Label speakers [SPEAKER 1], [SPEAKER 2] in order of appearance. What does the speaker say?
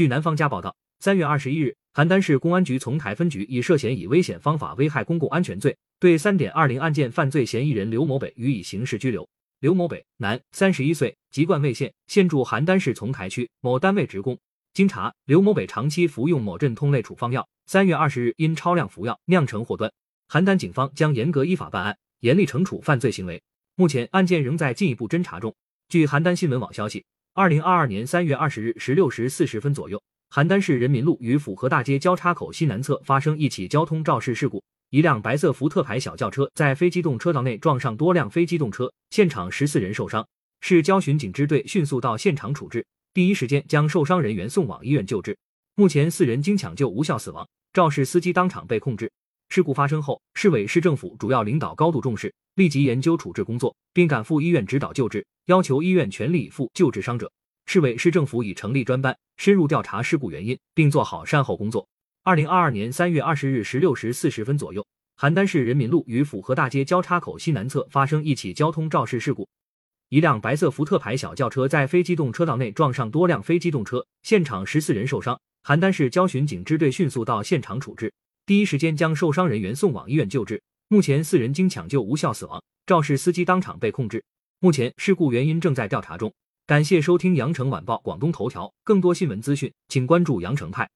[SPEAKER 1] 据南方家报道，三月二十一日，邯郸市公安局从台分局以涉嫌以危险方法危害公共安全罪，对三点二零案件犯罪嫌疑人刘某北予以刑事拘留。刘某北，男，三十一岁，籍贯魏县，现住邯郸市从台区某单位职工。经查，刘某北长期服用某镇痛类处方药，三月二十日因超量服药酿成祸端。邯郸警方将严格依法办案，严厉惩处犯罪行为。目前案件仍在进一步侦查中。据邯郸新闻网消息，二零二二年三月二十日十六时四十分左右，邯郸市人民路与府河大街交叉口西南侧发生一起交通肇事事故，一辆白色福特牌小轿车在非机动车道内撞上多辆非机动车，现场十四人受伤。市交巡警支队迅速到现场处置，第一时间将受伤人员送往医院救治。目前四人经抢救无效死亡，肇事司机当场被控制。事故发生后，市委市政府主要领导高度重视，立即研究处置工作，并赶赴医院指导救治，要求医院全力以赴救治伤者。市委市政府已成立专班，深入调查事故原因，并做好善后工作。二零二二年三月二十日十六时四十分左右，邯郸市人民路与府河大街交叉口西南侧发生一起交通肇事事故，一辆白色福特牌小轿车在非机动车道内撞上多辆非机动车，现场十四人受伤。邯郸市交巡警支队迅速到现场处置。第一时间将受伤人员送往医院救治，目前四人经抢救无效死亡，肇事司机当场被控制。目前事故原因正在调查中。感谢收听羊城晚报广东头条，更多新闻资讯，请关注羊城派。